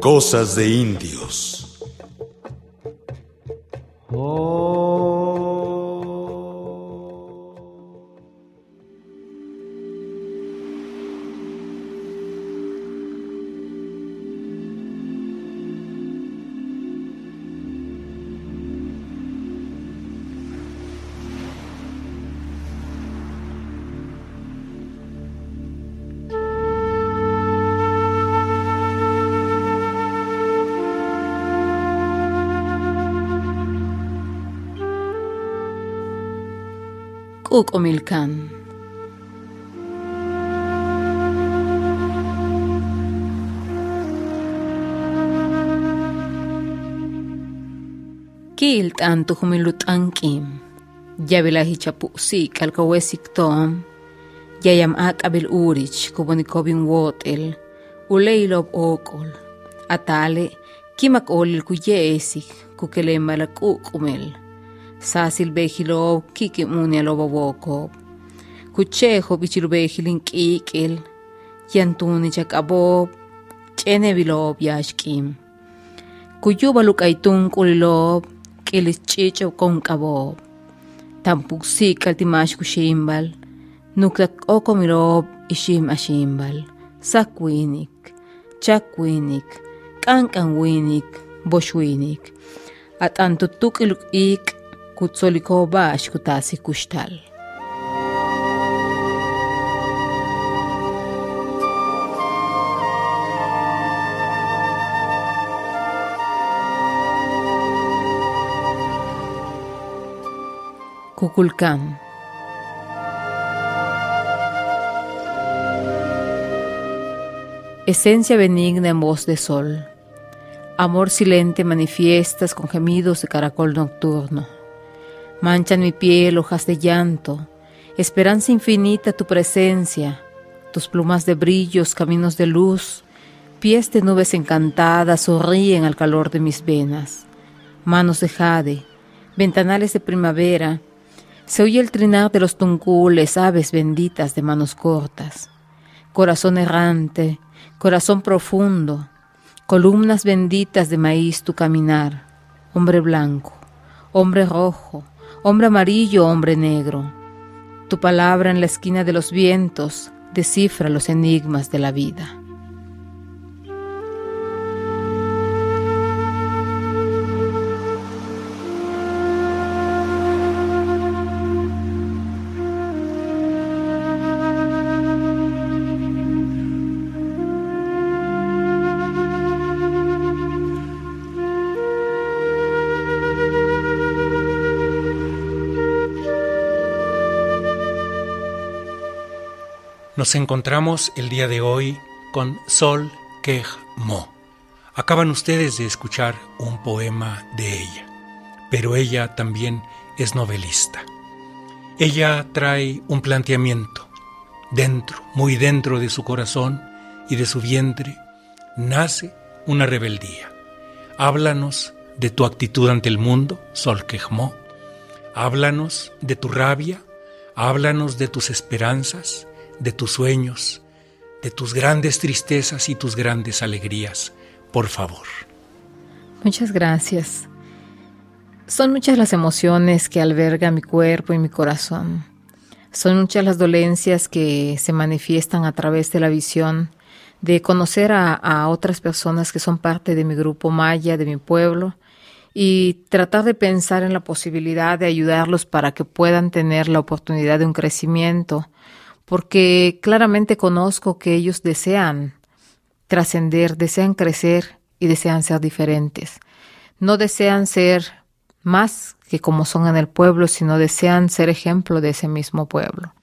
Cosas de indios. ook Kilt antu humilut ankim. yabila hichapusi kalkawesik tom, yayam akabil urich kubonikobin wotel, uleylob okol, atale kimak olil kuyeesik kukelembalak ukumel. Sasil behilob kiki munia lobo bokob. Kuchejo bichilubehilin kikil. Yantuni chakabob. Chene bilob yashkim. Kuyuba lukaitun kulilob. Kilis chicho con kabob. Tampuksik altimash kushimbal. Nuklat okomilob ishim ashimbal. Sakwinik. Chakwinik. Kankanwinik. Boshwinik. At antutuk Esencia benigna en voz de sol. Amor silente manifiestas con gemidos de caracol nocturno. Manchan mi piel hojas de llanto, esperanza infinita tu presencia, tus plumas de brillos, caminos de luz, pies de nubes encantadas sonríen al calor de mis venas. Manos de jade, ventanales de primavera, se oye el trinar de los tuncules, aves benditas de manos cortas. Corazón errante, corazón profundo, columnas benditas de maíz tu caminar. Hombre blanco, hombre rojo, hombre amarillo, hombre negro. Tu palabra en la esquina de los vientos descifra los enigmas de la vida. Nos encontramos el día de hoy con Sol Quej Mo. Acaban ustedes de escuchar un poema de ella, pero ella también es novelista. Ella trae un planteamiento. Dentro, muy dentro de su corazón y de su vientre, nace una rebeldía. Háblanos de tu actitud ante el mundo, Sol Quejmó. Háblanos de tu rabia, háblanos de tus esperanzas, de tus sueños, de tus grandes tristezas y tus grandes alegrías, por favor. Muchas gracias. Son muchas las emociones que alberga mi cuerpo y mi corazón. Son muchas las dolencias que se manifiestan a través de la visión de conocer a, a, otras personas que son parte de mi grupo maya, de mi pueblo, y tratar de pensar en la posibilidad de ayudarlos para que puedan tener la oportunidad de un crecimiento, porque claramente conozco que ellos desean trascender, desean crecer y desean ser diferentes. No desean ser más que como son en el pueblo, sino desean ser ejemplo de ese mismo pueblo.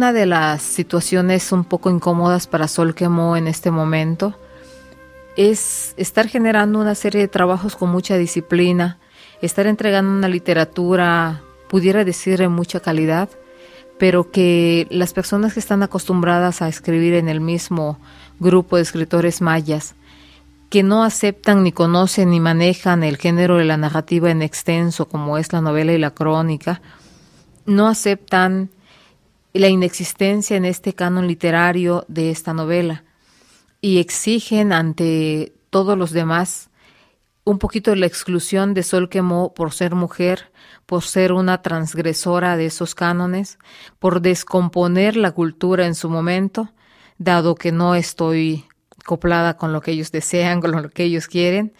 Una de las situaciones un poco incómodas para Sol Quemó en este momento es estar generando una serie de trabajos con mucha disciplina, estar entregando una literatura, pudiera decir, de mucha calidad, pero que las personas que están acostumbradas a escribir en el mismo grupo de escritores mayas, que no aceptan ni conocen ni manejan el género de la narrativa en extenso, como es la novela y la crónica, no aceptan la inexistencia en este canon literario de esta novela y exigen ante todos los demás un poquito la exclusión de Sol Quemó por ser mujer, por ser una transgresora de esos cánones, por descomponer la cultura en su momento, dado que no estoy coplada con lo que ellos desean, con lo que ellos quieren.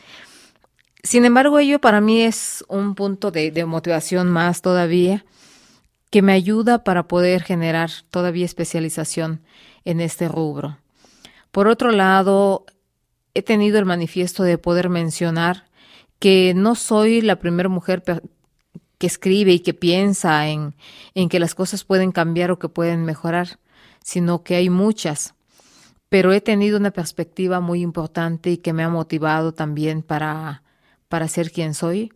Sin embargo, ello para mí es un punto de, de motivación más todavía que me ayuda para poder generar todavía especialización en este rubro. Por otro lado, he tenido el manifiesto de poder mencionar que no soy la primera mujer que escribe y que piensa en, en que las cosas pueden cambiar o que pueden mejorar, sino que hay muchas. Pero he tenido una perspectiva muy importante y que me ha motivado también para, para ser quien soy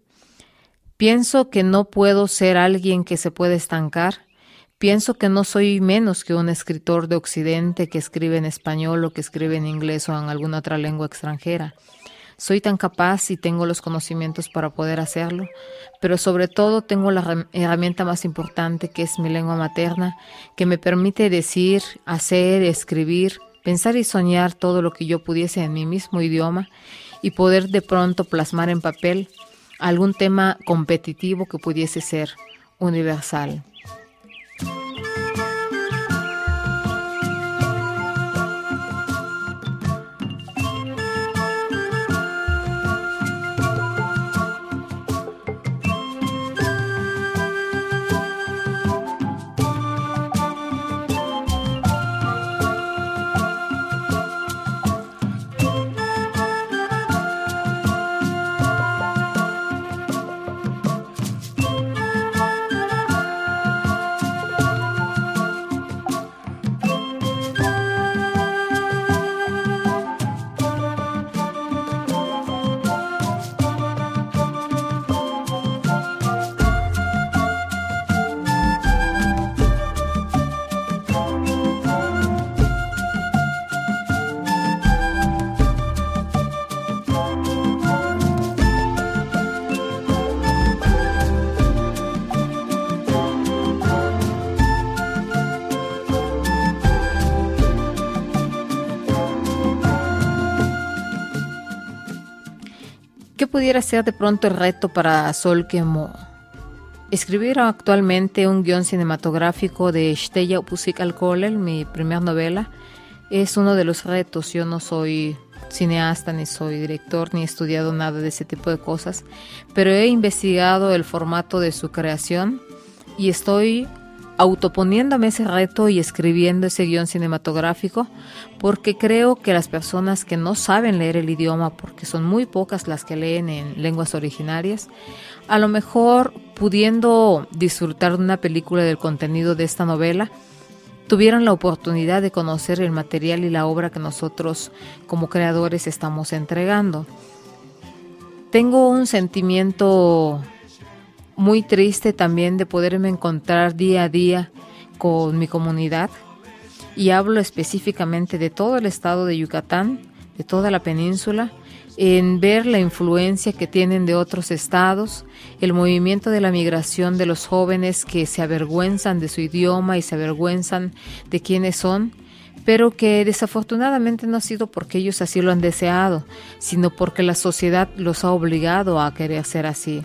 Pienso que no puedo ser alguien que se puede estancar. Pienso que no soy menos que un escritor de Occidente que escribe en español o que escribe en inglés o en alguna otra lengua extranjera. Soy tan capaz y tengo los conocimientos para poder hacerlo, pero sobre todo tengo la herramienta más importante que es mi lengua materna, que me permite decir, hacer, escribir, pensar y soñar todo lo que yo pudiese en mi mismo idioma y poder de pronto plasmar en papel algún tema competitivo que pudiese ser universal. Pudiera ser de pronto el reto para Sol Quemo? Escribir actualmente un guion cinematográfico de Stella Pusik Alkolel, mi primera novela, es uno de los retos. Yo no soy cineasta, ni soy director, ni he estudiado nada de ese tipo de cosas, pero he investigado el formato de su creación y estoy autoponiéndome ese reto y escribiendo ese guion cinematográfico, porque creo que las personas que no saben leer el idioma, porque son muy pocas las que leen en lenguas originarias, a lo mejor pudiendo disfrutar de una película del contenido de esta novela, tuvieron la oportunidad de conocer el material y la obra que nosotros como creadores estamos entregando. Tengo un sentimiento muy triste también de poderme encontrar día a día con mi comunidad y hablo específicamente de todo el estado de Yucatán, de toda la península, en ver la influencia que tienen de otros estados, el movimiento de la migración de los jóvenes que se avergüenzan de su idioma y se avergüenzan de quiénes son, pero que desafortunadamente no ha sido porque ellos así lo han deseado, sino porque la sociedad los ha obligado a querer ser así.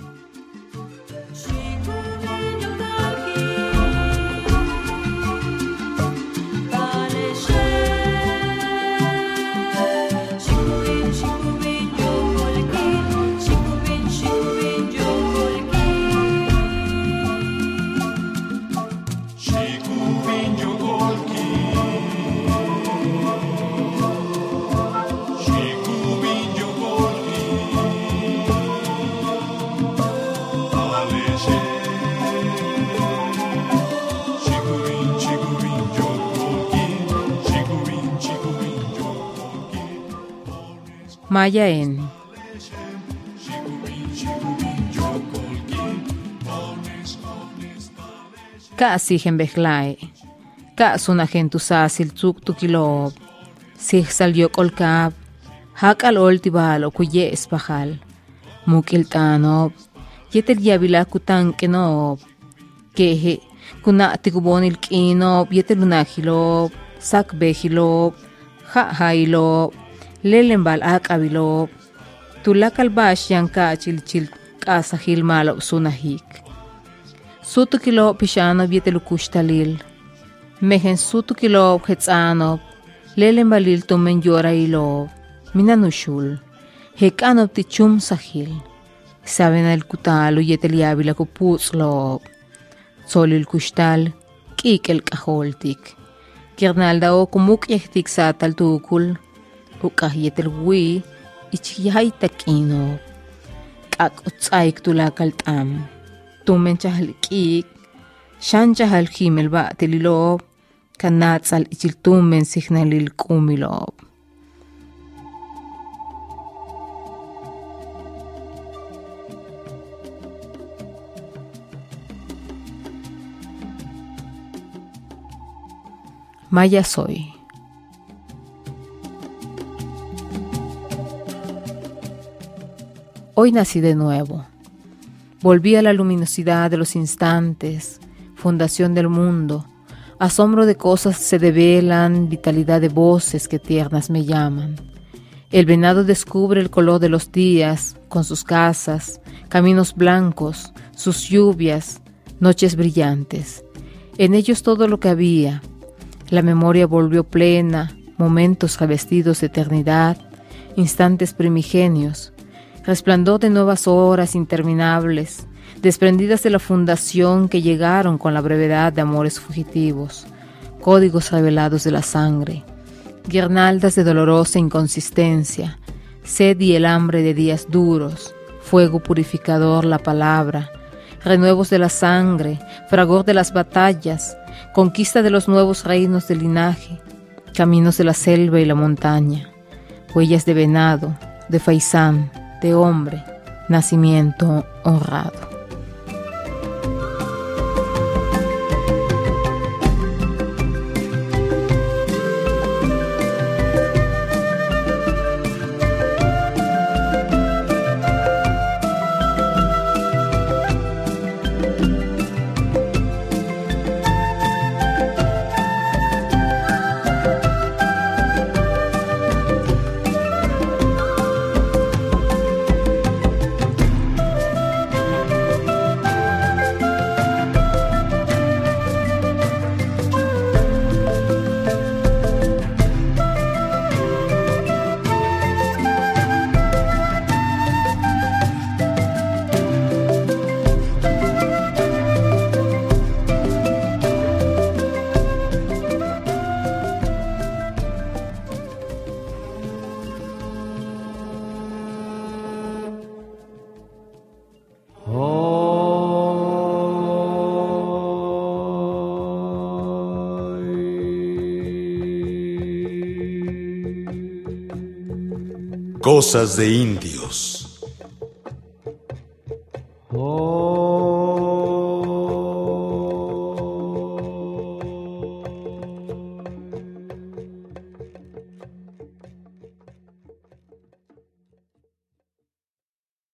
Maya en Kasi hembejlae. Kasun agentusasil tzuk tukilob. Sig salió kolkab. Hakal oltibal o kuye espajal. Mukil tanob. Yetel yabila kutan kenob. Kehe. Kuna tikubonil kinob. Lelembal akabilob. Tulakal bash yanka chilchil kasahil malo sunahik. Sutu kilo pishano vietelu kushtalil. Mehen sutu kilo hetzano. Lelen balil tumen yora ilo. Minanushul. Hekanob tichum sahil. Saben al kutalo yetel yabila kuputzlo. Solil kushtal. Kik el kaholtik. uqaj yetelwi ich yaj tak'inok k'ak'utz'ayk tulakal t'am tumen chajal k'ik xan chajal jimel ba'tililoob kanatzal ichil tumen sijnalil k'umiloob Maya soy. Hoy nací de nuevo. Volví a la luminosidad de los instantes, fundación del mundo, asombro de cosas se develan, vitalidad de voces que tiernas me llaman. El venado descubre el color de los días, con sus casas, caminos blancos, sus lluvias, noches brillantes. En ellos todo lo que había. La memoria volvió plena, momentos revestidos de eternidad, instantes primigenios, resplandor de nuevas horas interminables, desprendidas de la fundación que llegaron con la brevedad de amores fugitivos, códigos revelados de la sangre, guirnaldas de dolorosa inconsistencia, sed y el hambre de días duros, fuego purificador la palabra, renuevos de la sangre, fragor de las batallas, conquista de los nuevos reinos del linaje, caminos de la selva y la montaña, huellas de venado, de faisán, de hombre, nacimiento honrado. Cosas de indios.